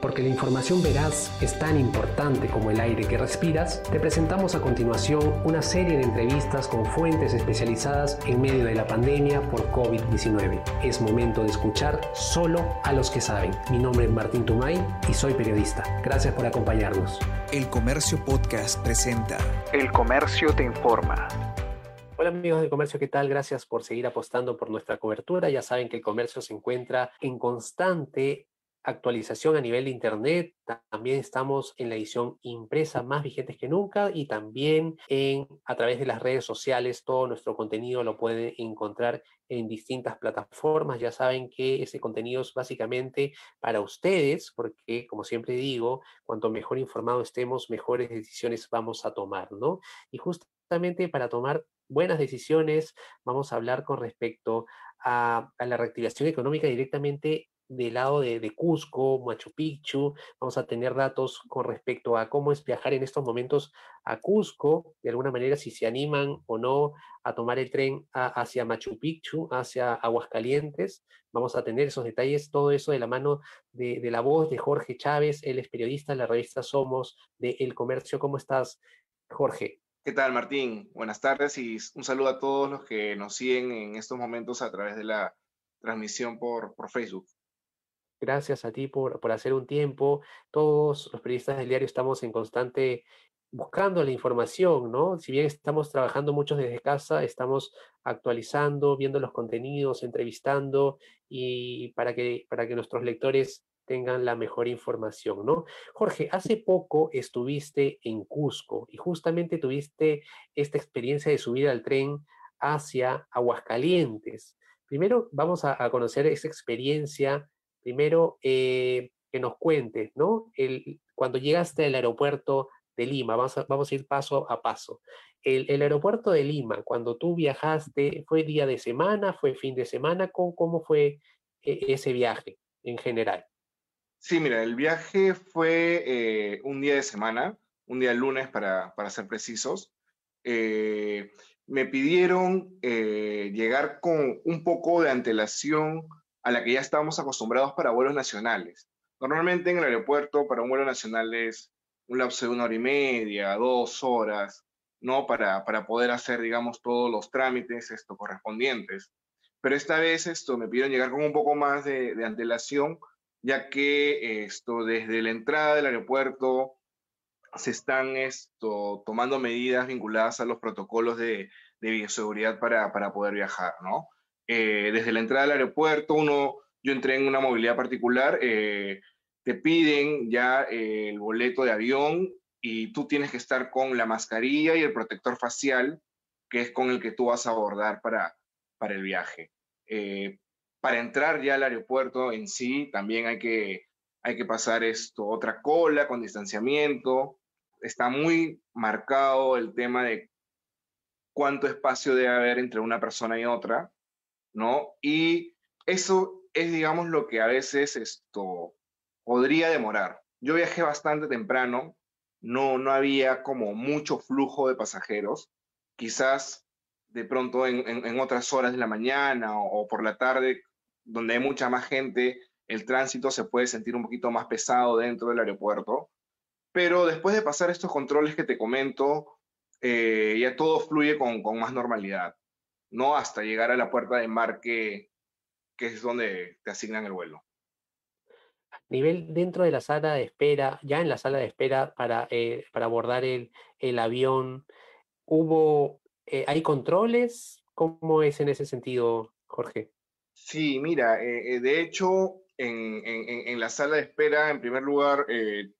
Porque la información veraz es tan importante como el aire que respiras, te presentamos a continuación una serie de entrevistas con fuentes especializadas en medio de la pandemia por COVID-19. Es momento de escuchar solo a los que saben. Mi nombre es Martín Tumay y soy periodista. Gracias por acompañarnos. El Comercio Podcast presenta El Comercio te informa. Hola amigos de Comercio, ¿qué tal? Gracias por seguir apostando por nuestra cobertura. Ya saben que el comercio se encuentra en constante actualización a nivel de Internet. También estamos en la edición impresa más vigentes que nunca y también en, a través de las redes sociales. Todo nuestro contenido lo pueden encontrar en distintas plataformas. Ya saben que ese contenido es básicamente para ustedes, porque como siempre digo, cuanto mejor informado estemos, mejores decisiones vamos a tomar, ¿no? Y justamente para tomar buenas decisiones, vamos a hablar con respecto a, a la reactivación económica directamente del lado de, Cusco, Machu Picchu, vamos a tener datos con respecto a cómo es viajar en estos momentos a Cusco, de alguna manera si se animan o no a tomar el tren hacia Machu Picchu, hacia Aguascalientes, vamos a tener esos detalles, todo eso de la mano de, de la voz de Jorge Chávez, él es periodista de la revista Somos de El Comercio. ¿Cómo estás, Jorge? ¿Qué tal, Martín? Buenas tardes y un saludo a todos los que nos siguen en estos momentos a través de la transmisión por, por Facebook. Gracias a ti por, por hacer un tiempo. Todos los periodistas del diario estamos en constante buscando la información, ¿no? Si bien estamos trabajando muchos desde casa, estamos actualizando, viendo los contenidos, entrevistando y para que, para que nuestros lectores tengan la mejor información, ¿no? Jorge, hace poco estuviste en Cusco y justamente tuviste esta experiencia de subir al tren hacia Aguascalientes. Primero vamos a, a conocer esa experiencia primero eh, que nos cuentes, ¿no? Cuando llegaste al aeropuerto de Lima, vamos a, vamos a ir paso a paso. El, aeropuerto de Lima, cuando tú viajaste, ¿fue día de semana, fue fin de semana? ¿Cómo, cómo fue eh, ese viaje en general? Sí, mira, el viaje fue eh, un día de semana, un día lunes para, para ser precisos. Me pidieron llegar con un poco de antelación a la que ya estábamos acostumbrados para vuelos nacionales. Normalmente en el aeropuerto para un vuelo nacional es un lapso de una hora y media, dos horas, ¿no? Para, para poder hacer, digamos, todos los trámites esto, correspondientes. Pero esta vez esto, me pidieron llegar con un poco más de, de antelación, ya que esto, desde la entrada del aeropuerto se están esto, tomando medidas vinculadas a los protocolos de, de bioseguridad para, para poder viajar, ¿no? Eh, desde la entrada del aeropuerto, uno, yo entré en una movilidad particular, eh, te piden ya eh, el boleto de avión y tú tienes que estar con la mascarilla y el protector facial, que es con el que tú vas a abordar para, para el viaje. para entrar ya al aeropuerto en sí, también hay que, hay que pasar esto, otra cola con distanciamiento. Está muy marcado el tema de cuánto espacio debe haber entre una persona y otra. ¿No? Y eso es, digamos, lo que a veces esto podría demorar. Yo viajé bastante temprano, no, no había como mucho flujo de pasajeros, quizás de pronto en, en, otras horas de la mañana o, o, por la tarde, donde hay mucha más gente, el tránsito se puede sentir un poquito más pesado dentro del aeropuerto, pero después de pasar estos controles que te comento, eh, ya todo fluye con, con más normalidad. ¿No? Hasta llegar a la puerta de embarque, que es donde te asignan el vuelo. Nivel dentro de la sala de espera, ya en la sala de espera para, eh, para abordar el, el, avión, ¿hubo, eh, hay controles? ¿Cómo es en ese sentido, Jorge? Sí, mira, eh, de hecho, en, en, en, la sala de espera, en primer lugar, eh,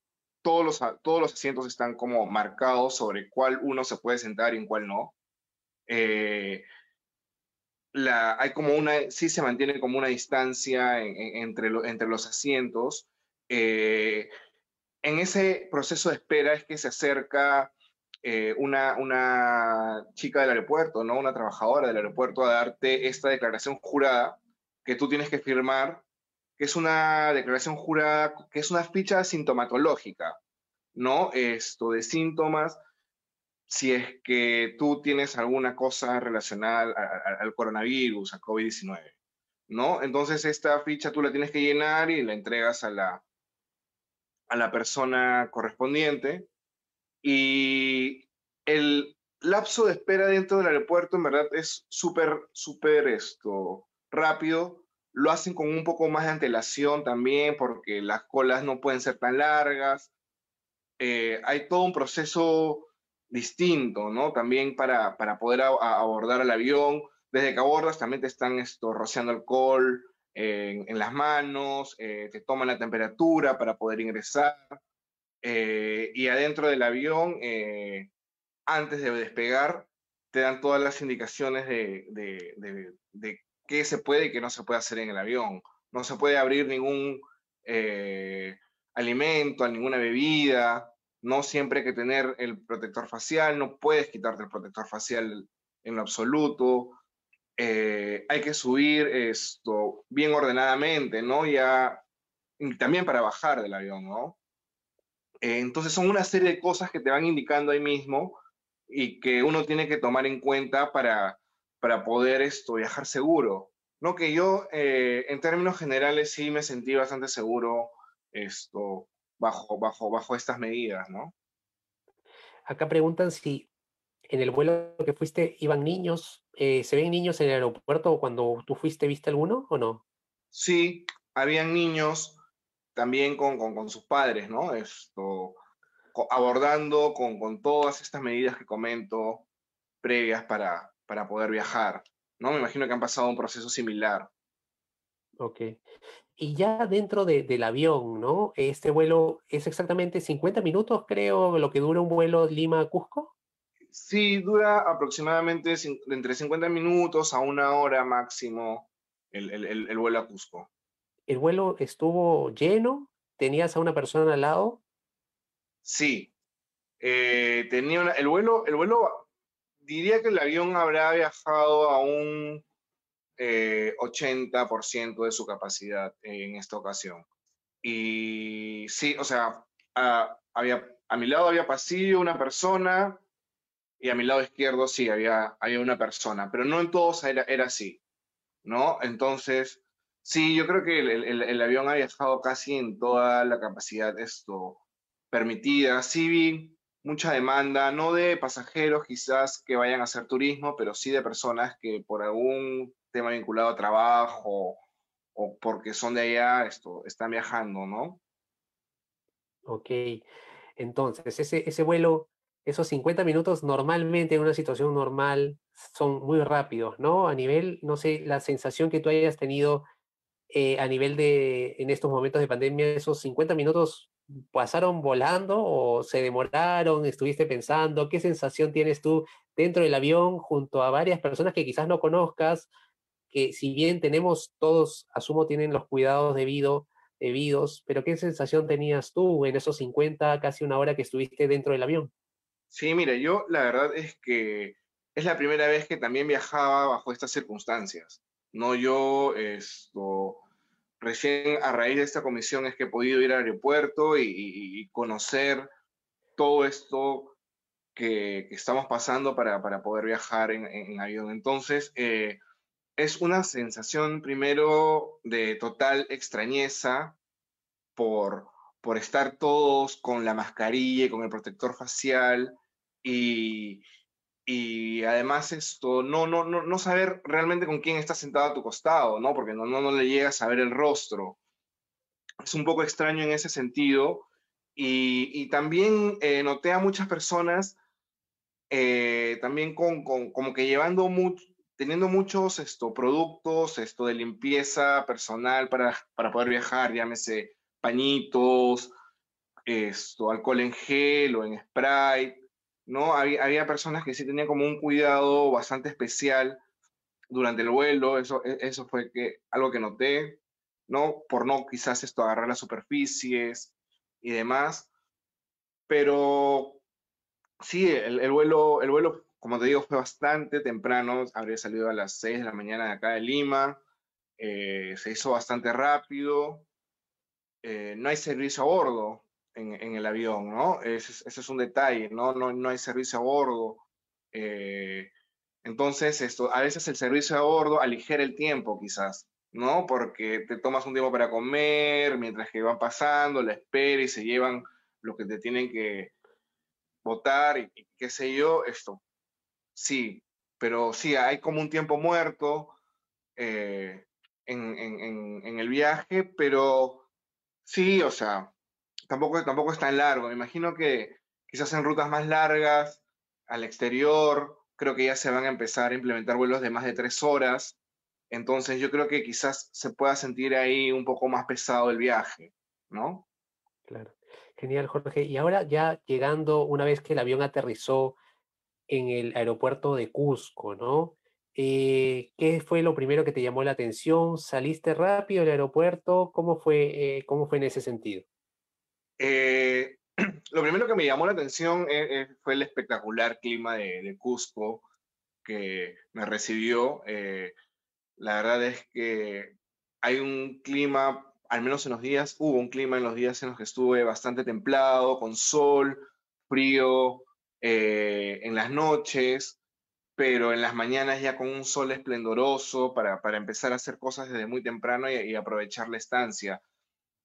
todos, los, todos los asientos están como marcados sobre cuál uno se puede sentar y en cuál no. Eh, la, hay como una, sí se mantiene como una distancia en, en, entre, lo, entre los asientos. Eh, en ese proceso de espera es que se acerca eh, una, una chica del aeropuerto, ¿no? una trabajadora del aeropuerto a darte esta declaración jurada que tú tienes que firmar, que es una declaración jurada, que es una ficha sintomatológica, ¿no? Esto de síntomas si es que tú tienes alguna cosa relacionada al, coronavirus, al COVID-19, ¿no? Entonces esta ficha tú la tienes que llenar y la entregas a la, a la persona correspondiente y el lapso de espera dentro del aeropuerto en verdad es súper, súper esto, rápido. Lo hacen con un poco más de antelación también porque las colas no pueden ser tan largas. Eh, hay todo un proceso distinto, ¿no? También para, para poder abordar el avión. Desde que abordas también te están esto, rociando alcohol en, en las manos, eh, te toman la temperatura para poder ingresar. Eh, y adentro del avión, eh, antes de despegar, te dan todas las indicaciones de, de, de, de, qué se puede y qué no se puede hacer en el avión. No se puede abrir ningún alimento, ninguna bebida, no siempre hay que tener el protector facial, no puedes quitarte el protector facial en lo absoluto. Eh, hay que subir esto bien ordenadamente, ¿no? Ya, también para bajar del avión, ¿no? Eh, entonces son una serie de cosas que te van indicando ahí mismo y que uno tiene que tomar en cuenta para, para poder esto, viajar seguro. ¿no? Que yo, eh, en términos generales, sí me sentí bastante seguro esto, bajo, bajo, bajo estas medidas, ¿no? Acá preguntan si en el vuelo que fuiste iban niños, eh, ¿se ven niños en el aeropuerto cuando tú fuiste, viste alguno o no? Sí, habían niños también con, con, con sus padres, ¿no? Esto, abordando con, con, todas estas medidas que comento previas para, para poder viajar, ¿no? Me imagino que han pasado un proceso similar. Ok. Y ya dentro de, del avión, ¿no? Este vuelo es exactamente 50 minutos, creo, lo que dura un vuelo Lima-Cusco. Sí, dura aproximadamente entre 50 minutos a una hora máximo el, el, el, vuelo a Cusco. ¿El vuelo estuvo lleno? ¿Tenías a una persona al lado? Sí. Eh, tenía una, el vuelo, el vuelo, diría que el avión habrá viajado a un eh, 80% de su capacidad en esta ocasión. Y sí, o sea, a, había, a mi lado había pasillo, una persona, y a mi lado izquierdo sí, había, había una persona, pero no en todos era, era así, ¿no? Entonces, sí, yo creo que el, el, el avión ha viajado casi en toda la capacidad esto permitida. Sí vi mucha demanda, no de pasajeros quizás que vayan a hacer turismo, pero sí de personas que por algún tema vinculado a trabajo o porque son de allá, esto, están viajando, ¿no? Ok, entonces ese, ese vuelo, esos 50 minutos normalmente en una situación normal son muy rápidos, ¿no? A nivel, no sé, la sensación que tú hayas tenido eh, a nivel de, en estos momentos de pandemia, esos 50 minutos pasaron volando o se demoraron, estuviste pensando, ¿qué sensación tienes tú dentro del avión junto a varias personas que quizás no conozcas que si bien tenemos todos, asumo, tienen los cuidados debido, debidos, pero ¿qué sensación tenías tú en esos 50, casi una hora que estuviste dentro del avión? Sí, mira, yo la verdad es que es la primera vez que también viajaba bajo estas circunstancias. No yo, esto, recién a raíz de esta comisión es que he podido ir al aeropuerto y, conocer todo esto que, estamos pasando para, para poder viajar en, en avión. Entonces, eh, es una sensación primero de total extrañeza por, por estar todos con la mascarilla y con el protector facial y, y además esto, no, no, no, no saber realmente con quién está sentado a tu costado, ¿no? Porque no, no, no le llegas a ver el rostro. Es un poco extraño en ese sentido. Y, y también eh, noté a muchas personas eh, también con, con, como que llevando mucho, teniendo muchos esto, productos esto de limpieza personal para, para poder viajar, llámese pañitos, esto, alcohol en gel o en spray, ¿no? Había, había, personas que sí tenían como un cuidado bastante especial durante el vuelo, eso, e, eso fue que, algo que noté, ¿no? Por no quizás esto agarrar las superficies y demás, pero sí, el, el vuelo, el vuelo como te digo, fue bastante temprano, habría salido a las 6 de la mañana de acá de Lima, eh, se hizo bastante rápido, eh, no hay servicio a bordo en, en el avión, ¿no? Ese, es un detalle, ¿no? No, no hay servicio a bordo. Eh, entonces, esto, a veces el servicio a bordo aligera el tiempo, quizás, ¿no? Porque te tomas un tiempo para comer, mientras que van pasando, la espera y se llevan lo que te tienen que votar y, qué sé yo, esto. Sí, pero sí, hay como un tiempo muerto eh, en, en, el viaje, pero sí, o sea, tampoco, tampoco es tan largo. Me imagino que quizás en rutas más largas, al exterior, creo que ya se van a empezar a implementar vuelos de más de tres horas. Entonces yo creo que quizás se pueda sentir ahí un poco más pesado el viaje, ¿no? Claro. Genial, Jorge. Y ahora ya llegando, una vez que el avión aterrizó en el aeropuerto de Cusco, ¿no? Eh, ¿Qué fue lo primero que te llamó la atención? ¿Saliste rápido del aeropuerto? ¿Cómo fue, eh, cómo fue en ese sentido? Eh, lo primero que me llamó la atención fue el espectacular clima de, de Cusco que me recibió la verdad es que hay un clima, al menos en los días, hubo un clima en los días en los que estuve bastante templado, con sol, frío, eh, en las noches, pero en las mañanas ya con un sol esplendoroso para, para empezar a hacer cosas desde muy temprano y, aprovechar la estancia.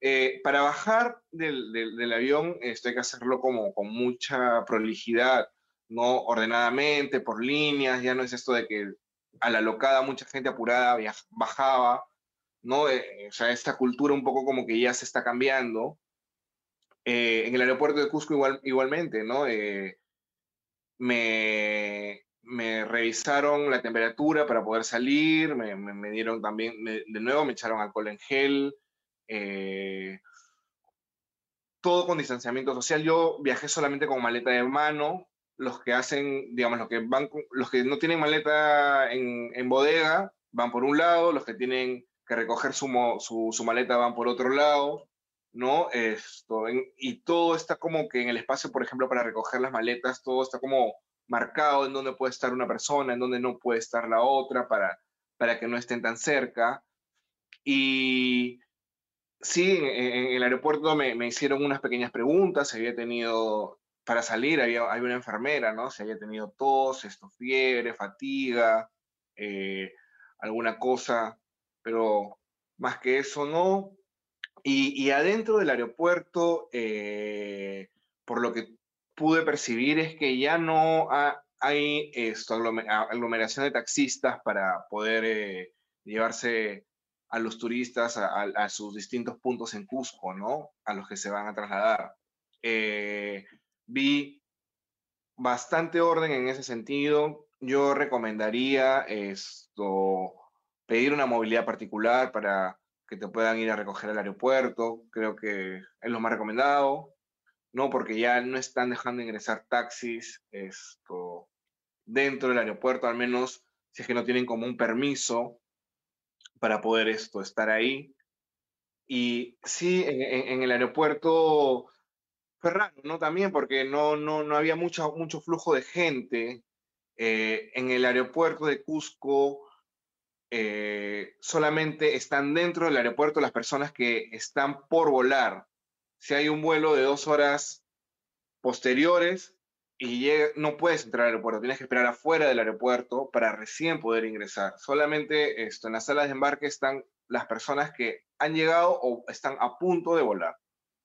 Eh, para bajar del, del, avión esto hay que hacerlo como con mucha prolijidad, no ordenadamente, por líneas, ya no es esto de que a la locada, mucha gente apurada bajaba, ¿no? Eh, o sea, esta cultura un poco como que ya se está cambiando. Eh, en el aeropuerto de Cusco igual, igualmente, ¿no? Eh, me, revisaron la temperatura para poder salir, me, me, dieron también, de nuevo me echaron alcohol en gel, todo con distanciamiento social. Yo viajé solamente con maleta de mano, los que hacen, digamos, los que van, los que no tienen maleta en, en bodega van por un lado, los que tienen que recoger su, su, su maleta van por otro lado, ¿no? Esto, y todo está como que en el espacio, por ejemplo, para recoger las maletas, todo está como marcado en dónde puede estar una persona, en dónde no puede estar la otra, para, para que no estén tan cerca. Y sí, en, el aeropuerto me, me, hicieron unas pequeñas preguntas, había tenido para salir había, una enfermera, ¿no? Se había tenido tos, esto, fiebre, fatiga, eh, alguna cosa, pero más que eso no. Y, adentro del aeropuerto, eh, por lo que pude percibir, es que ya no hay esto, aglomeración de taxistas para poder eh, llevarse a los turistas a, sus distintos puntos en Cusco, ¿no? A los que se van a trasladar vi bastante orden en ese sentido. Yo recomendaría esto, pedir una movilidad particular para que te puedan ir a recoger al aeropuerto. Creo que es lo más recomendado, ¿no? Porque ya no están dejando ingresar taxis esto, dentro del aeropuerto, al menos si es que no tienen como un permiso para poder esto, estar ahí. Y sí, en el aeropuerto fue raro, ¿no? También porque no, no, no había mucho, mucho flujo de gente. Eh, en el aeropuerto de Cusco eh, solamente están dentro del aeropuerto las personas que están por volar. Si hay un vuelo de dos horas posteriores y no puedes entrar al aeropuerto, tienes que esperar afuera del aeropuerto para recién poder ingresar. Solamente esto, en las salas de embarque están las personas que han llegado o están a punto de volar.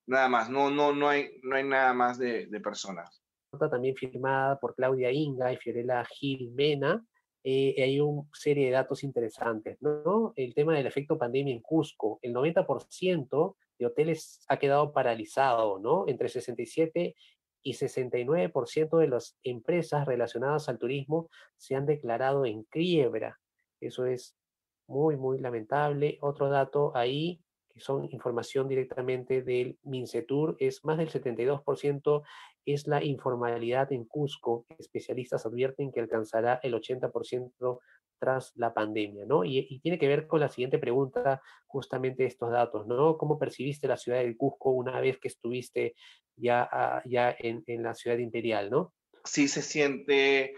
Nada más, no, no, no, hay, no hay nada más de, personas. También firmada por Claudia Inga y Fiorella Gil Mena, eh, hay una serie de datos interesantes, ¿no? El tema del efecto pandemia en Cusco, el 90% de hoteles ha quedado paralizado, ¿no? Entre 67 y 69% de las empresas relacionadas al turismo se han declarado en quiebra. Eso es muy, muy lamentable. Otro dato ahí, son información directamente del MINCETUR, es más del 72% es la informalidad en Cusco. Especialistas advierten que alcanzará el 80% tras la pandemia, ¿no? Y, tiene que ver con la siguiente pregunta, justamente estos datos, ¿no? ¿Cómo percibiste la ciudad de Cusco una vez que estuviste ya, ah, ya en, la ciudad imperial, ¿no? Sí se siente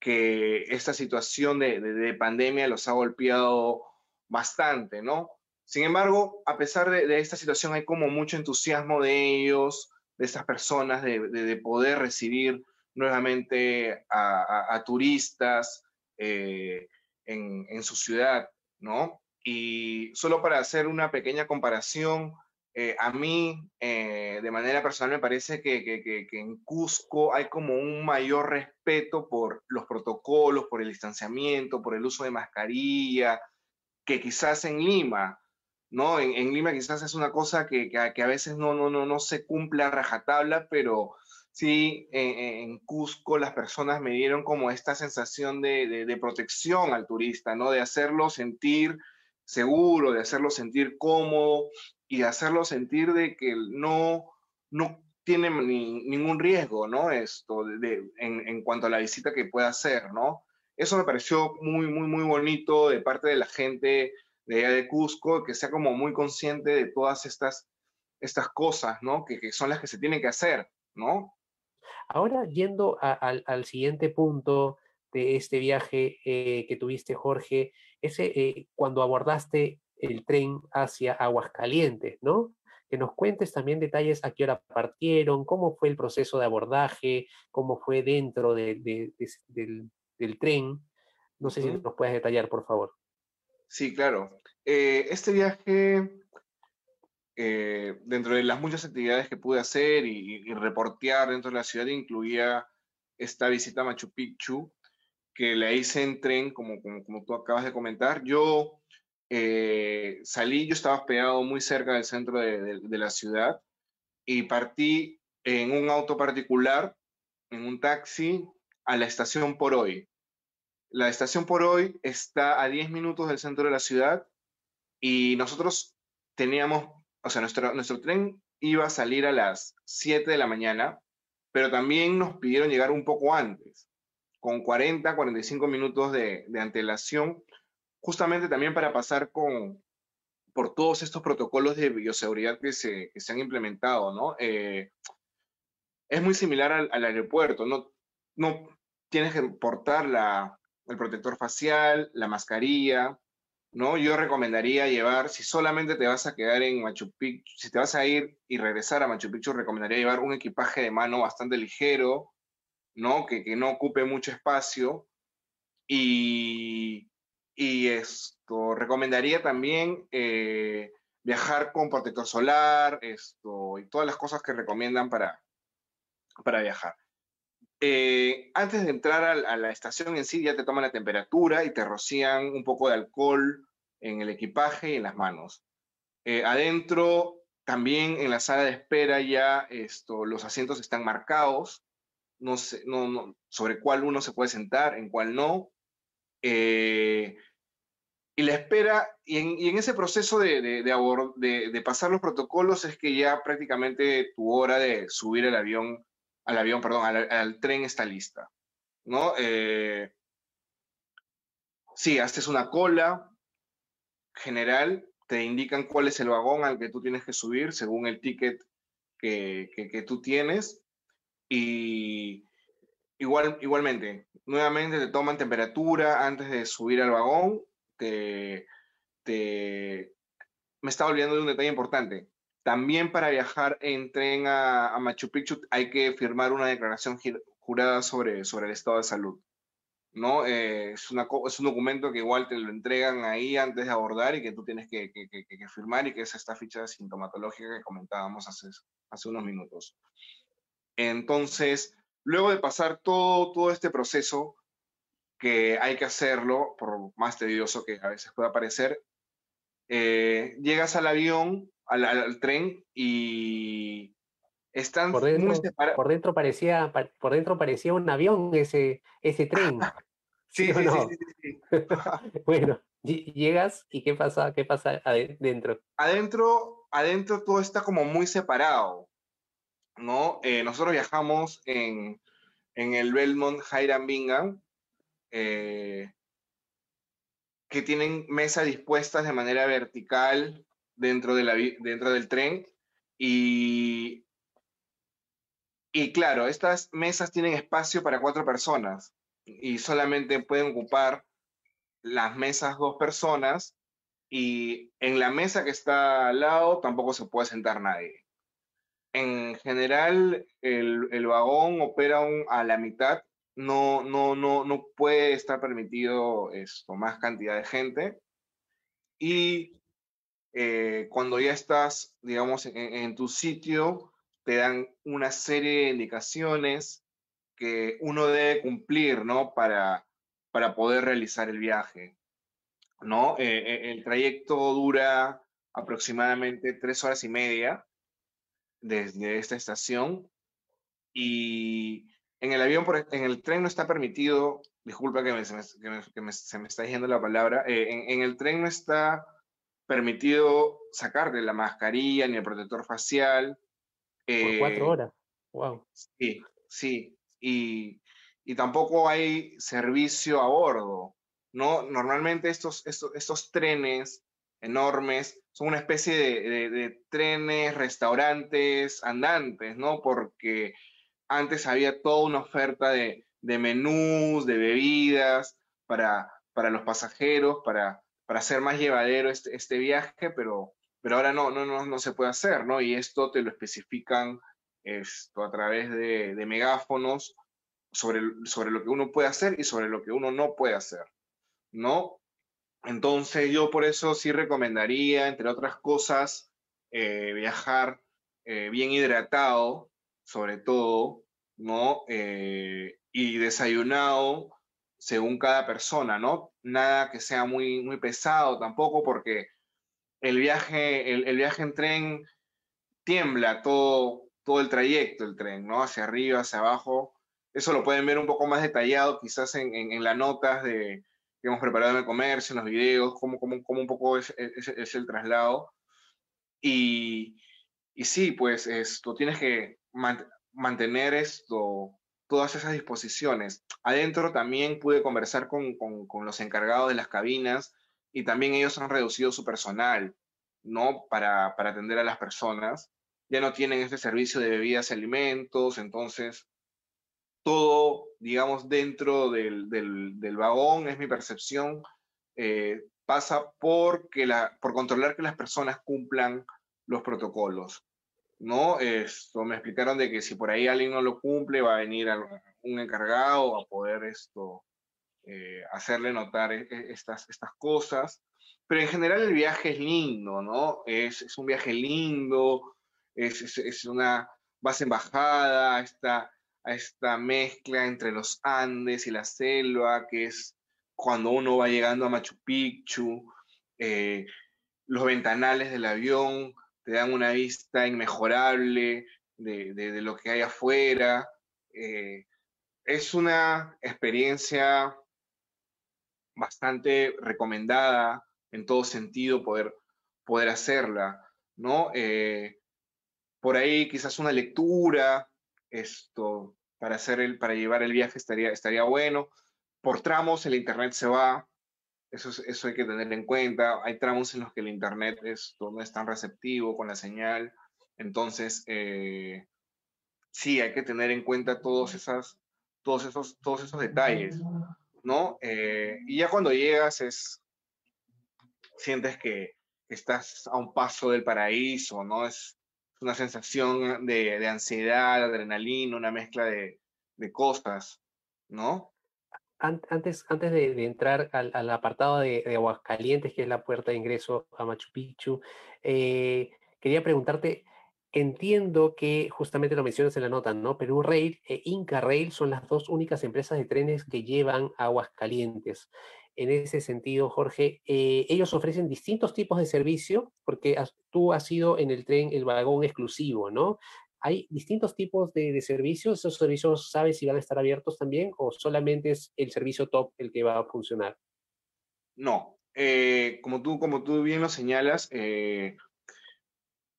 que esta situación de, de pandemia los ha golpeado bastante, ¿no? Sin embargo, a pesar de, esta situación, hay como mucho entusiasmo de ellos, de estas personas, de, poder recibir nuevamente a, turistas eh, en, su ciudad, ¿no? Y solo para hacer una pequeña comparación, eh, a mí, eh, de manera personal, me parece que, en Cusco hay como un mayor respeto por los protocolos, por el distanciamiento, por el uso de mascarilla, que quizás en Lima, ¿no? En, Lima quizás es una cosa que, que, a veces no, no, no, no se cumple a rajatabla, pero sí, en, en, Cusco las personas me dieron como esta sensación de, de, de protección al turista, ¿no? De hacerlo sentir seguro, de hacerlo sentir cómodo, y hacerlo sentir de que no, no tiene ningún riesgo, ¿no? Esto, de, en, en, cuanto a la visita que pueda hacer, ¿no? Eso me pareció muy, muy, muy bonito de parte de la gente de allá de Cusco, que sea como muy consciente de todas estas, estas cosas, ¿no? Que, que son las que se tienen que hacer, ¿no? Ahora, yendo a, a, al siguiente punto de este viaje eh, que tuviste, Jorge, ese eh, cuando abordaste el tren hacia Aguascalientes, ¿no? Que nos cuentes también detalles a qué hora partieron, cómo fue el proceso de abordaje, cómo fue dentro de, de, de, del, del, tren. No sé si nos puedes detallar, por favor. Sí, claro. Eh, este viaje, eh, dentro de las muchas actividades que pude hacer y, reportear dentro de la ciudad, incluía esta visita a Machu Picchu, que la hice en tren, como, como, como tú acabas de comentar. Yo eh, salí, yo estaba hospedado muy cerca del centro de, la ciudad y partí en un auto particular, en un taxi, a la estación por hoy. La estación por hoy está a 10 minutos del centro de la ciudad y nosotros teníamos, o sea, nuestro, nuestro tren iba a salir a las 7 de la mañana, pero también nos pidieron llegar un poco antes, con 40, 45 minutos de, de antelación justamente también para pasar con, por todos estos protocolos de bioseguridad que se, que se han implementado, ¿no? Eh, es muy similar al, al, aeropuerto, no, no tienes que portar la, el protector facial, la mascarilla, ¿no? Yo recomendaría llevar, si solamente te vas a quedar en Machu Picchu, si te vas a ir y regresar a Machu Picchu, recomendaría llevar un equipaje de mano bastante ligero, ¿no? Que, que no ocupe mucho espacio y, y esto, recomendaría también eh, viajar con protector solar, esto, y todas las cosas que recomiendan para, para viajar. Eh, antes de entrar a, la estación en sí, ya te toman la temperatura y te rocían un poco de alcohol en el equipaje y en las manos. Eh, adentro, también en la sala de espera ya esto, los asientos están marcados, no sé, no, sobre cuál uno se puede sentar, en cuál no. Eh, y la espera, y en, ese proceso de, de, de, de, pasar los protocolos es que ya prácticamente tu hora de subir el avión, al avión, perdón, al, tren está lista, ¿no? Eh, sí, haces una cola general, te indican cuál es el vagón al que tú tienes que subir según el ticket que, que, que tú tienes, y igual, igualmente, nuevamente te toman temperatura antes de subir al vagón, te, te, me estaba olvidando de un detalle importante. También para viajar en tren a, a Machu Picchu hay que firmar una declaración jurada sobre, sobre el estado de salud. ¿no? Eh, es, una, es un documento que igual te lo entregan ahí antes de abordar y que tú tienes que, que, que, que firmar y que es esta ficha sintomatológica que comentábamos hace, hace unos minutos. Entonces, luego de pasar todo, todo este proceso, que hay que hacerlo, por más tedioso que a veces pueda parecer, eh, llegas al avión, al, al, tren y están por dentro, muy separados. Por dentro parecía, por dentro parecía un avión ese, ese tren. sí, sí, no? sí, sí, sí, bueno, llegas y ¿qué pasa, qué pasa adentro? Adentro, adentro todo está como muy separado, ¿no? Eh, nosotros viajamos en, en el Belmont Hiram Bingham, eh, que tienen mesas dispuestas de manera vertical dentro, de la, dentro del tren y, y claro, estas mesas tienen espacio para cuatro personas y solamente pueden ocupar las mesas dos personas y en la mesa que está al lado tampoco se puede sentar nadie. En general, el, el vagón opera un, a la mitad no, no, no, no puede estar permitido esto, más cantidad de gente. y eh, cuando ya estás, digamos, en, tu sitio, te dan una serie de indicaciones que uno debe cumplir, ¿no? Para, para poder realizar el viaje, ¿no? Eh, eh, el trayecto dura aproximadamente tres horas y media desde esta estación y en el avión, en el tren no está permitido, disculpa que, se, me, está diciendo la palabra, eh, en, el tren no está permitido sacarte la mascarilla ni el protector facial. Por cuatro horas, wow. Sí, sí, y, y tampoco hay servicio a bordo, ¿no? Normalmente estos, estos, estos trenes enormes son una especie de, de, trenes, restaurantes andantes, ¿no? Porque antes había toda una oferta de, de menús, de bebidas para, para los pasajeros, para, para hacer más llevadero este, este viaje, pero, pero ahora no, no, no, no se puede hacer, ¿no? Y esto te lo especifican esto, a través de, de megáfonos sobre, sobre lo que uno puede hacer y sobre lo que uno no puede hacer, ¿no? Entonces yo por eso sí recomendaría, entre otras cosas, eh, viajar eh, bien hidratado, sobre todo, ¿no? Eh, y desayunado según cada persona, ¿no? Nada que sea muy, muy pesado tampoco, porque el viaje, el, viaje en tren tiembla todo, todo el trayecto, el tren, ¿no? Hacia arriba, hacia abajo. Eso lo pueden ver un poco más detallado quizás en, en, las notas de, que hemos preparado en el comercio, en los videos, cómo, cómo, cómo un poco es, es, es, el traslado. Y, y sí, pues esto, tienes que mantener esto, todas esas disposiciones. Adentro también pude conversar con, con, los encargados de las cabinas y también ellos han reducido su personal, ¿no? Para, para atender a las personas. Ya no tienen este servicio de bebidas y alimentos, entonces todo, digamos, dentro del, del, del vagón, es mi percepción, eh, pasa porque la, por controlar que las personas cumplan los protocolos. ¿No? Esto, me explicaron de que si por ahí alguien no lo cumple, va a venir un encargado a poder esto, eh, hacerle notar e, e, estas, estas cosas. Pero en general el viaje es lindo, ¿no? Es, es un viaje lindo, es, es, una base embajada, esta, esta mezcla entre los Andes y la selva, que es cuando uno va llegando a Machu Picchu, eh, los ventanales del avión te dan una vista inmejorable de, lo que hay afuera. Eh, es una experiencia bastante recomendada en todo sentido poder, poder hacerla, ¿no? Eh, por ahí quizás una lectura, esto, para, hacer el, para llevar el viaje estaría, estaría bueno. Por tramos el internet se va, eso, eso hay que tener en cuenta. Hay tramos en los que el Internet esto no es tan receptivo con la señal. Entonces, eh, sí, hay que tener en cuenta todos, esas, todos, esos, todos esos detalles, ¿no? Eh, y ya cuando llegas es, sientes que estás a un paso del paraíso, ¿no? Es una sensación de, de ansiedad, adrenalina, una mezcla de, de cosas, ¿no? Antes, antes de, entrar al, apartado de, Aguascalientes, que es la puerta de ingreso a Machu Picchu, eh, quería preguntarte, entiendo que justamente lo mencionas en la nota, ¿no? Perú Rail e Inca Rail son las dos únicas empresas de trenes que llevan a Aguascalientes. En ese sentido, Jorge, eh, ellos ofrecen distintos tipos de servicio, porque tú has sido en el tren el vagón exclusivo, ¿no? ¿Hay distintos tipos de, servicios? ¿Esos servicios sabes si van a estar abiertos también o solamente es el servicio top el que va a funcionar? No, eh, como, tú, como tú bien lo señalas, eh,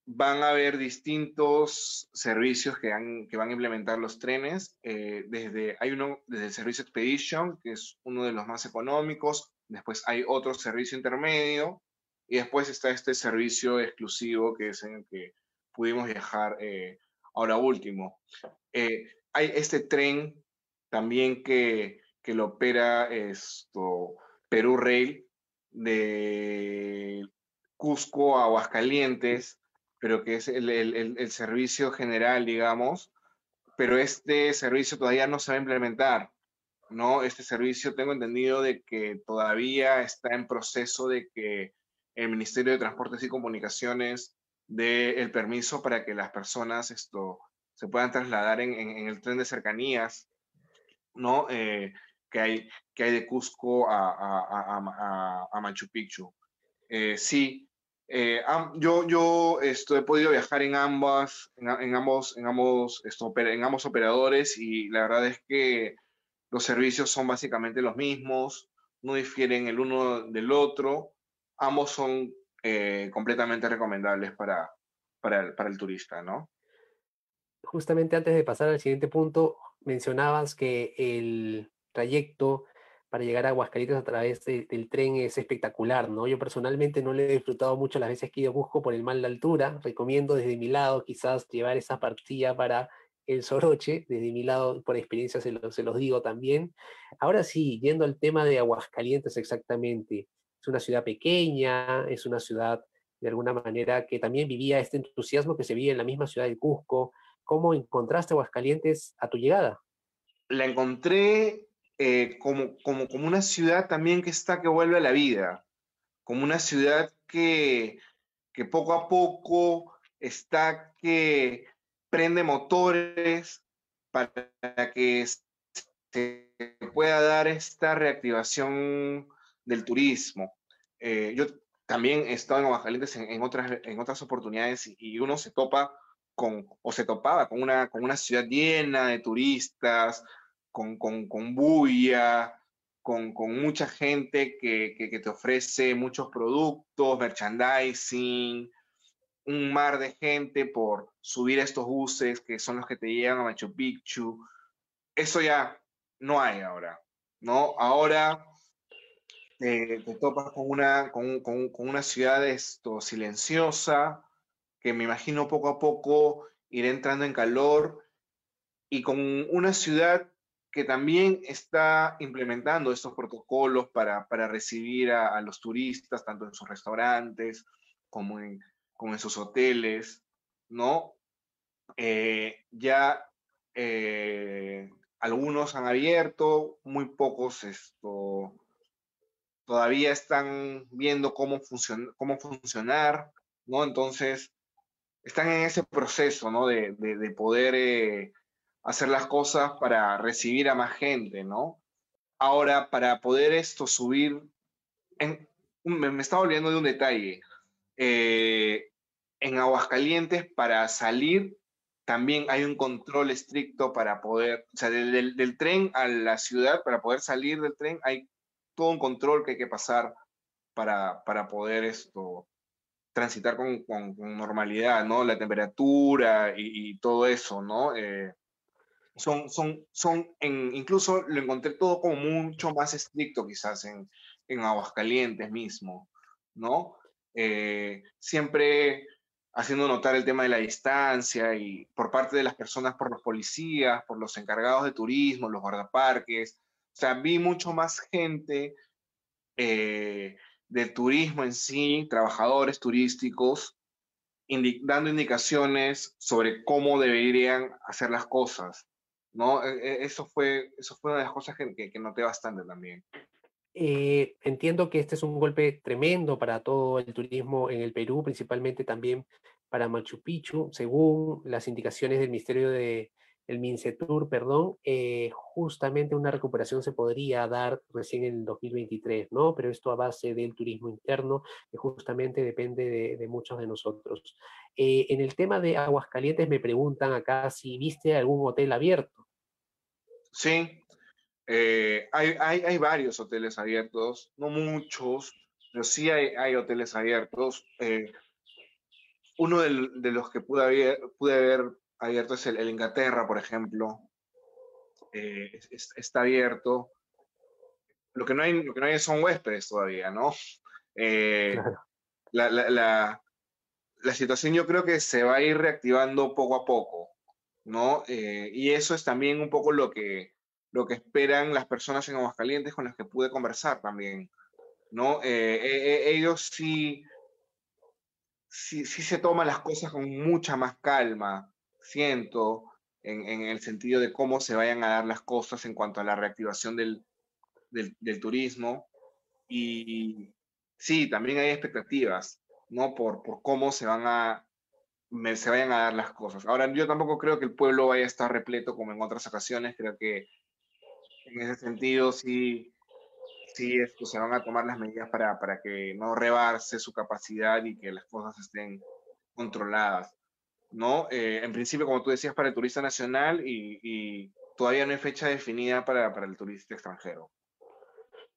van a haber distintos servicios que, que van a implementar los trenes. Eh, desde, hay uno desde el servicio Expedition, que es uno de los más económicos. Después hay otro servicio intermedio. Y después está este servicio exclusivo, que es en el que pudimos viajar Ahora último, eh, hay este tren también que, que lo opera esto, Perú Rail de Cusco a Aguascalientes, pero que es el, el, el, servicio general, digamos, pero este servicio todavía no se va a implementar, ¿no? Este servicio tengo entendido de que todavía está en proceso de que el Ministerio de Transportes y Comunicaciones dé el permiso para que las personas esto, se puedan trasladar en, el tren de cercanías, ¿no? Eh, que, hay, que hay de Cusco a, a, Machu Picchu. Eh, sí, eh, yo, yo esto, he podido viajar en ambas, en, ambos, en ambos, esto, en ambos operadores y la verdad es que los servicios son básicamente los mismos, no difieren el uno del otro, ambos son eh, completamente recomendables para, para el, para el turista, ¿no? Justamente antes de pasar al siguiente punto, mencionabas que el trayecto para llegar a Aguascalientes a través del tren es espectacular, ¿no? Yo personalmente no le he disfrutado mucho las veces que yo busco por el mal de altura. Recomiendo desde mi lado quizás llevar esa partida para el Soroche, desde mi lado, por experiencia se, se los digo también. Ahora sí, yendo al tema de Aguascalientes exactamente, es una ciudad pequeña, es una ciudad de alguna manera que también vivía este entusiasmo que se vive en la misma ciudad de Cusco. ¿Cómo encontraste Aguascalientes a tu llegada? La encontré eh, como, como, como una ciudad también que está, que vuelve a la vida, como una ciudad que, que poco a poco está que prende motores para que se pueda dar esta reactivación del turismo. Eh, yo también he estado en Aguascalientes en, en, otras, en otras oportunidades y, uno se topa con, o se topaba con una, con una ciudad llena de turistas, con, con, con bulla, con, con, mucha gente que, que, te ofrece muchos productos, merchandising, un mar de gente por subir estos buses que son los que te llevan a Machu Picchu. Eso ya no hay ahora, ¿no? Ahora te, te topas con una, con, con, con, una ciudad esto, silenciosa, que me imagino poco a poco irá entrando en calor, y con una ciudad que también está implementando estos protocolos para, para recibir a, los turistas, tanto en sus restaurantes como en, como en sus hoteles, ¿no? Eh, ya eh, algunos han abierto, muy pocos esto, todavía están viendo cómo, cómo funcionar, ¿no? Entonces, están en ese proceso, ¿no? De, de, poder eh, hacer las cosas para recibir a más gente, ¿no? Ahora, para poder esto subir, en, me, estaba olvidando de un detalle. Eh, en Aguascalientes, para salir, también hay un control estricto para poder, o sea, del, del, tren a la ciudad, para poder salir del tren, hay todo un control que hay que pasar para, para poder esto transitar con, con, normalidad, ¿no? La temperatura y, y todo eso, ¿no? Eh, son, son, son en, incluso lo encontré todo como mucho más estricto quizás en, en Aguascalientes mismo, ¿no? Eh, siempre haciendo notar el tema de la distancia y por parte de las personas, por los policías, por los encargados de turismo, los guardaparques. O sea, vi mucho más gente eh, del turismo en sí, trabajadores turísticos, dando indicaciones sobre cómo deberían hacer las cosas. ¿no? E, e, eso fue, eso fue una de las cosas que, que, noté bastante también. Eh, entiendo que este es un golpe tremendo para todo el turismo en el Perú, principalmente también para Machu Picchu, según las indicaciones del Ministerio de el Mincetur, perdón, eh, justamente una recuperación se podría dar recién en el 2023, ¿no? Pero esto a base del turismo interno, que justamente depende de, muchos de nosotros. Eh, en el tema de Aguascalientes me preguntan acá si viste algún hotel abierto. Sí, eh, hay, hay, hay, varios hoteles abiertos, no muchos, pero sí hay, hay hoteles abiertos. Uno de los que pude pude haber abierto es el, el Inglaterra, por ejemplo. Eh, es, está abierto. Lo que, no hay, lo que no hay son huéspedes todavía, ¿no? Claro. La, la, la, la, situación yo creo que se va a ir reactivando poco a poco. ¿no? Eh, y eso es también un poco lo que, lo que esperan las personas en Aguascalientes con las que pude conversar también, ¿no? Eh, eh, ellos sí, sí, sí, se toman las cosas con mucha más calma, siento, en, el sentido de cómo se vayan a dar las cosas en cuanto a la reactivación del, turismo. Y, sí, también hay expectativas, ¿no? Por, cómo se van a, se vayan a dar las cosas. Ahora, yo tampoco creo que el pueblo vaya a estar repleto como en otras ocasiones, creo que en ese sentido sí, sí esto, se van a tomar las medidas para, para que no rebarse su capacidad y que las cosas estén controladas. ¿No? Eh, en principio, como tú decías, para el turista nacional y, y todavía no hay fecha definida para, para, el turista extranjero.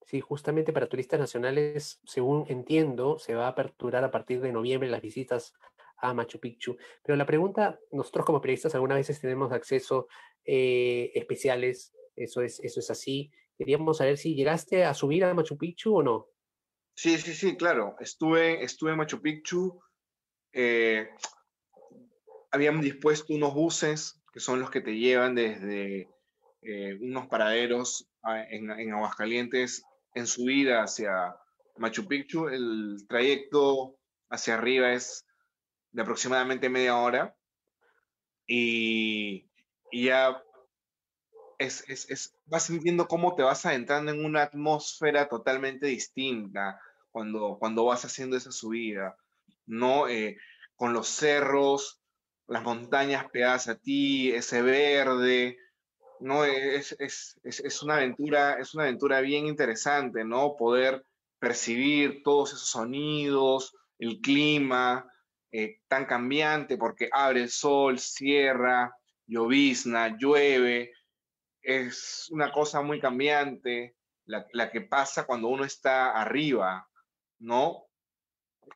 Sí, justamente para turistas nacionales, según entiendo, se va a aperturar a partir de noviembre las visitas a Machu Picchu. Pero la pregunta, nosotros como periodistas algunas veces tenemos acceso eh, especiales, eso es, eso es así. Queríamos saber si llegaste a subir a Machu Picchu o no. Sí, sí, sí, claro. Estuve, estuve en Machu Picchu. Eh, habían dispuesto unos buses que son los que te llevan desde eh, unos paraderos en, en, Aguascalientes en subida hacia Machu Picchu. El trayecto hacia arriba es de aproximadamente media hora y, y ya es, es, es, vas sintiendo cómo te vas adentrando en una atmósfera totalmente distinta cuando, cuando vas haciendo esa subida, ¿no? Eh, con los cerros, las montañas pegadas a ti, ese verde, ¿no? Es, es, es, una aventura, es una aventura bien interesante, ¿no? Poder percibir todos esos sonidos, el clima eh, tan cambiante, porque abre el sol, cierra, llovizna, llueve, es una cosa muy cambiante, la, la que pasa cuando uno está arriba, ¿no?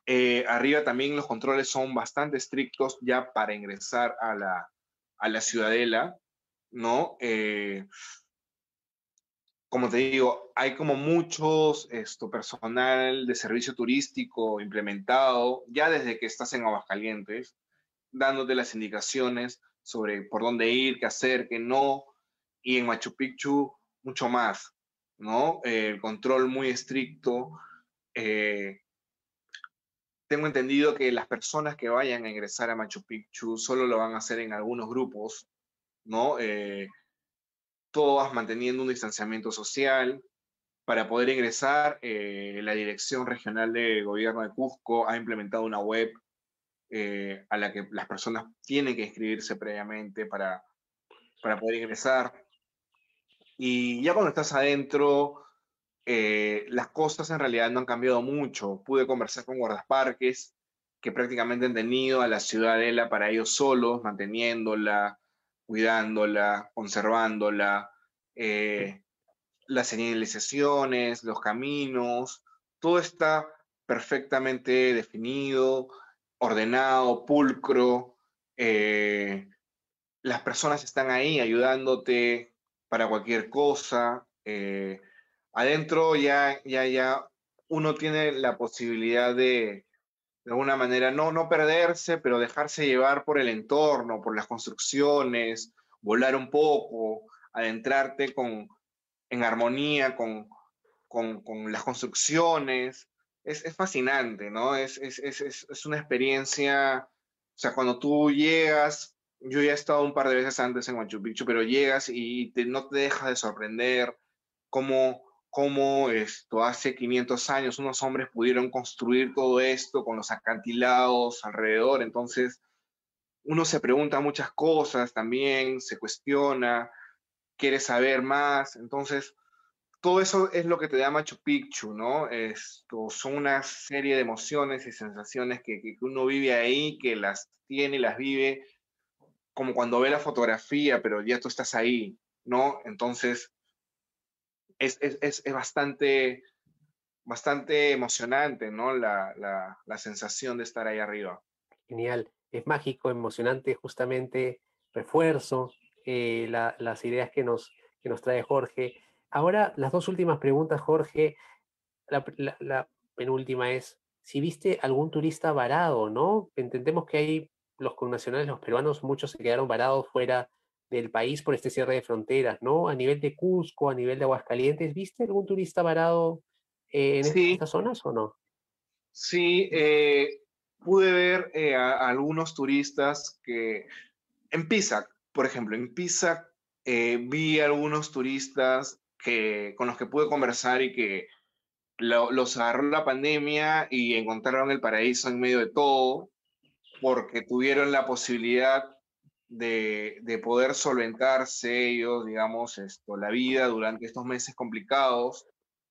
Eh, arriba también los controles son bastante estrictos ya para ingresar a la, a la ciudadela, ¿no? Eh, como te digo, hay como muchos esto, personal de servicio turístico implementado ya desde que estás en Aguascalientes, dándote las indicaciones sobre por dónde ir, qué hacer, qué no, y en Machu Picchu mucho más, ¿no? Eh, el control muy estricto. Eh, tengo entendido que las personas que vayan a ingresar a Machu Picchu solo lo van a hacer en algunos grupos, ¿no? Eh, todas manteniendo un distanciamiento social. Para poder ingresar, eh, la Dirección Regional de Gobierno de Cusco ha implementado una web eh, a la que las personas tienen que inscribirse previamente para, para poder ingresar. Y ya cuando estás adentro, eh, las costas en realidad no han cambiado mucho. Pude conversar con guardaparques que prácticamente han tenido a la ciudadela para ellos solos, manteniéndola, cuidándola, conservándola, eh, las señalizaciones, los caminos, todo está perfectamente definido, ordenado, pulcro. Eh, las personas están ahí ayudándote para cualquier cosa. Eh, adentro ya, ya, ya uno tiene la posibilidad de, de alguna manera, no, no perderse, pero dejarse llevar por el entorno, por las construcciones, volar un poco, adentrarte con, en armonía con, con, con las construcciones. Es, es fascinante, ¿no? Es, es, es, una experiencia, o sea, cuando tú llegas, yo ya he estado un par de veces antes en Machu Picchu, pero llegas y te, no te dejas de sorprender cómo cómo esto hace 500 años unos hombres pudieron construir todo esto con los acantilados alrededor. Entonces, uno se pregunta muchas cosas también, se cuestiona, quiere saber más. Entonces, todo eso es lo que te da Machu Picchu, ¿no? Esto son una serie de emociones y sensaciones que, que uno vive ahí, que las tiene y las vive como cuando ve la fotografía, pero ya tú estás ahí, ¿no? Entonces, es, es, es bastante, bastante emocionante, ¿no? La, la, la, sensación de estar ahí arriba. Genial, es mágico, emocionante, justamente refuerzo eh, la, las ideas que nos, que nos trae Jorge. Ahora, las dos últimas preguntas, Jorge. La, la, la penúltima es, si viste algún turista varado, ¿no? Entendemos que hay los connacionales, los peruanos, muchos se quedaron varados fuera del país por este cierre de fronteras, ¿no? A nivel de Cusco, a nivel de Aguascalientes, ¿viste algún turista varado eh, en sí. estas zonas o no? Sí, eh, pude ver eh, a, a, algunos turistas que en Pisac, por ejemplo, en Pisac eh, vi algunos turistas que, con los que pude conversar y que los agarró la pandemia y encontraron el paraíso en medio de todo, porque tuvieron la posibilidad de, de, poder solventarse ellos, digamos, esto, la vida durante estos meses complicados,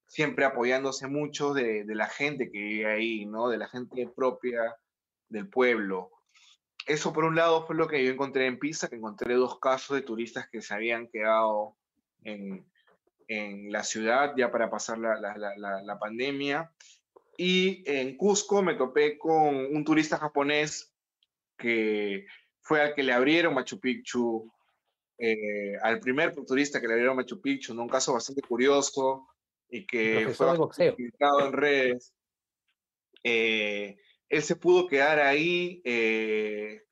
siempre apoyándose mucho de, la gente que vive ahí, ¿no? De la gente propia del pueblo. Eso por un lado fue lo que yo encontré en Pisa, que encontré dos casos de turistas que se habían quedado en, en la ciudad ya para pasar la, la, la, la, pandemia. Y en Cusco me topé con un turista japonés que fue al que le abrieron Machu Picchu, eh, al primer turista que le abrieron Machu Picchu, un caso bastante curioso y que fue publicado en redes. Eh, él se pudo quedar ahí eh,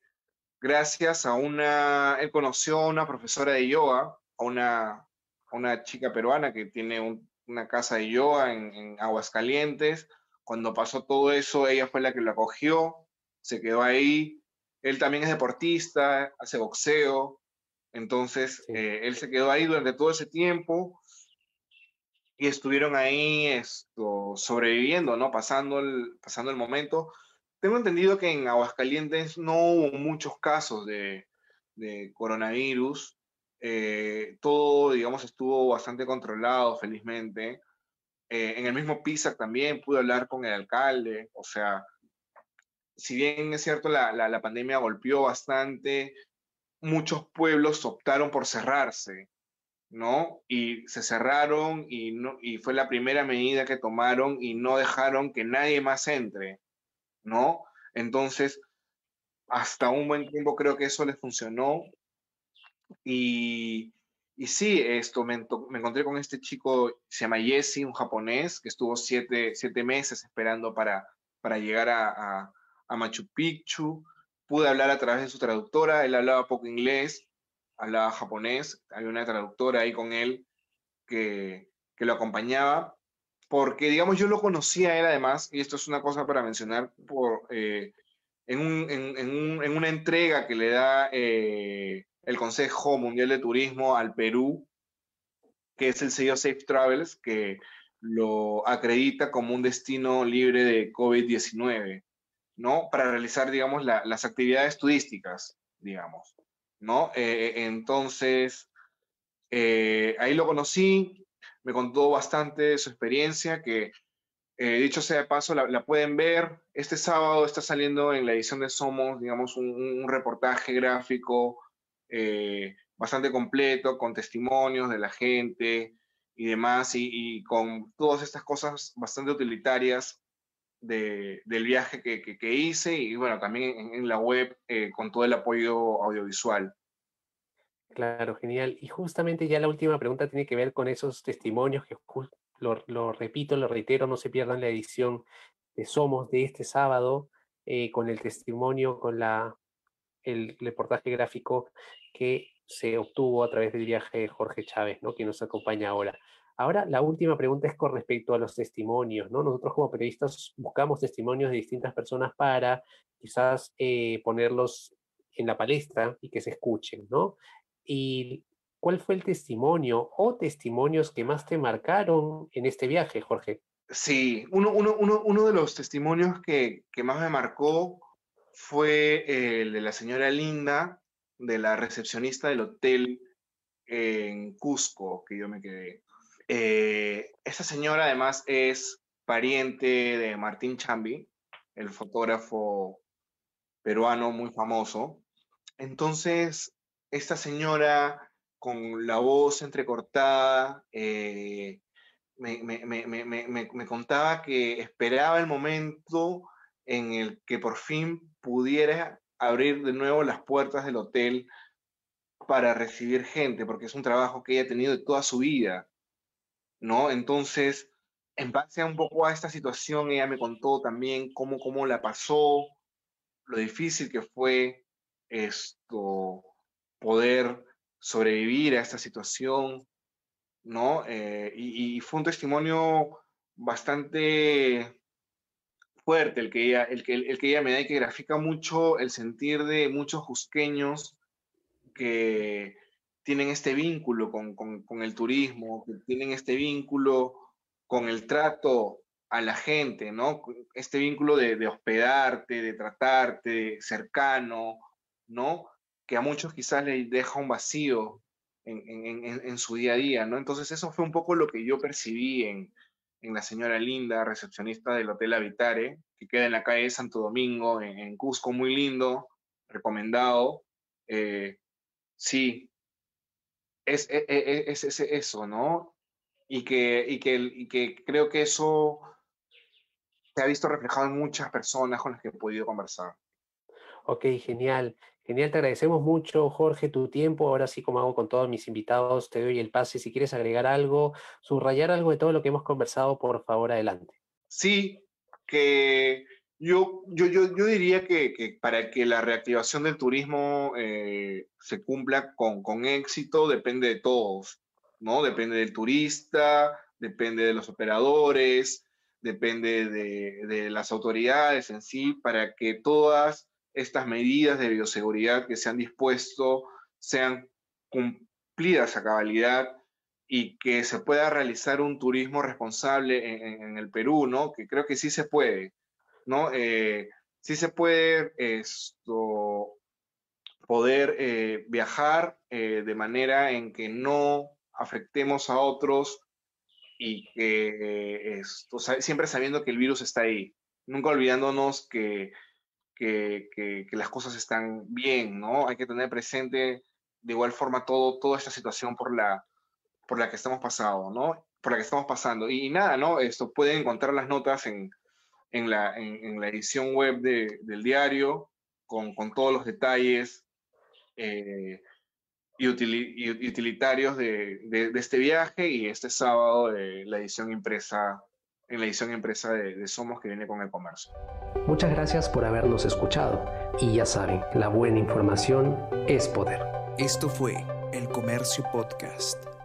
gracias a una, él conoció a una profesora de yoga, a una, una chica peruana que tiene una casa de yoga en, en Aguascalientes. Cuando pasó todo eso, ella fue la que lo acogió, se quedó ahí, él también es deportista, hace boxeo, entonces eh, él se quedó ahí durante todo ese tiempo y estuvieron ahí esto, sobreviviendo, ¿no? Pasando el, pasando el momento. Tengo entendido que en Aguascalientes no hubo muchos casos de, de coronavirus. Eh, todo, digamos, estuvo bastante controlado, felizmente. Eh, en el mismo PISA también pude hablar con el alcalde, o sea, si bien es cierto, la, la, pandemia golpeó bastante, muchos pueblos optaron por cerrarse, ¿no? Y se cerraron y, no, y fue la primera medida que tomaron y no dejaron que nadie más entre, ¿no? Entonces, hasta un buen tiempo creo que eso les funcionó. Y, y sí, esto, me, me, encontré con este chico, se llama Jesse, un japonés, que estuvo siete, siete meses esperando para, para llegar a, a Machu Picchu, pude hablar a través de su traductora, él hablaba poco inglés, hablaba japonés, había una traductora ahí con él que, que lo acompañaba, porque digamos yo lo conocía a él además, y esto es una cosa para mencionar, por, eh, en, un, en, un, en, una entrega que le da eh, el Consejo Mundial de Turismo al Perú, que es el sello Safe Travels, que lo acredita como un destino libre de COVID-19. ¿No? Para realizar, digamos, las actividades turísticas, digamos, ¿no? Eh, eh, entonces, eh, ahí lo conocí, me contó bastante su experiencia, que dicho sea de paso, la, pueden ver. Este sábado está saliendo en la edición de Somos, digamos, un, reportaje gráfico bastante completo, con testimonios de la gente y demás, y con todas estas cosas bastante utilitarias del viaje que, que, hice y bueno, también en, la web eh, con todo el apoyo audiovisual. Claro, genial. Y justamente ya la última pregunta tiene que ver con esos testimonios que lo, repito, lo reitero, no se pierdan la edición de Somos de este sábado eh, con el testimonio, con la, el reportaje gráfico que se obtuvo a través del viaje de Jorge Chávez, ¿no? que nos acompaña ahora. Ahora, la última pregunta es con respecto a los testimonios, ¿no? Nosotros como periodistas buscamos testimonios de distintas personas para quizás eh, ponerlos en la palestra y que se escuchen, ¿no? ¿Y cuál fue el testimonio o testimonios que más te marcaron en este viaje, Jorge? Sí, uno, de los testimonios que, que más me marcó fue el de la señora Linda, de la recepcionista del hotel en Cusco, que yo me quedé. Eh, esta señora además es pariente de Martín Chambi, el fotógrafo peruano muy famoso. Entonces, esta señora con la voz entrecortada eh, me, me, contaba que esperaba el momento en el que por fin pudiera abrir de nuevo las puertas del hotel para recibir gente, porque es un trabajo que ella ha tenido de toda su vida ¿no? Entonces, en base a un poco a esta situación, ella me contó también cómo, cómo la pasó, lo difícil que fue esto, poder sobrevivir a esta situación, ¿no? Eh, y, fue un testimonio bastante fuerte el que ella, el que, el que ella me da y que grafica mucho el sentir de muchos jusqueños que, tienen este vínculo con, con, con, el turismo, tienen este vínculo con el trato a la gente, ¿no? Este vínculo de, hospedarte, de tratarte, cercano, ¿no? Que a muchos quizás les deja un vacío en, su día a día, ¿no? Entonces eso fue un poco lo que yo percibí en, la señora Linda, recepcionista del Hotel Habitare, que queda en la calle de Santo Domingo, en, Cusco, muy lindo, recomendado. Eh, sí, es, e, e, es, es, eso, ¿no? Y que, y, que, y que creo que eso se ha visto reflejado en muchas personas con las que he podido conversar. Ok, genial. Genial, te agradecemos mucho, Jorge, tu tiempo. Ahora sí, como hago con todos mis invitados, te doy el pase. Si quieres agregar algo, subrayar algo de todo lo que hemos conversado, por favor, adelante. Sí, que yo, yo, yo, yo diría que, que, para que la reactivación del turismo eh, se cumpla con, con éxito, depende de todos, ¿no? Depende del turista, depende de los operadores, depende de, de, las autoridades en sí, para que todas estas medidas de bioseguridad que se han dispuesto sean cumplidas a cabalidad y que se pueda realizar un turismo responsable en, el Perú, ¿no? Que creo que sí se puede, ¿no? Eh, se puede esto, poder eh, viajar eh, de manera en que no afectemos a otros y que esto, siempre sabiendo que el virus está ahí, nunca olvidándonos que, que, que, las cosas están bien, ¿no? Hay que tener presente de igual forma todo, toda esta situación por la, por la que estamos pasando, ¿no? Por la que estamos pasando. Y, nada, ¿no? Esto pueden encontrar las notas en, en, la, en, la, edición web de, del diario, con, con, todos los detalles eh, y, utilitarios de, de, este viaje y este sábado de la edición impresa en la edición impresa de, Somos que viene con el comercio. Muchas gracias por habernos escuchado y ya saben, la buena información es poder. Esto fue El Comercio Podcast.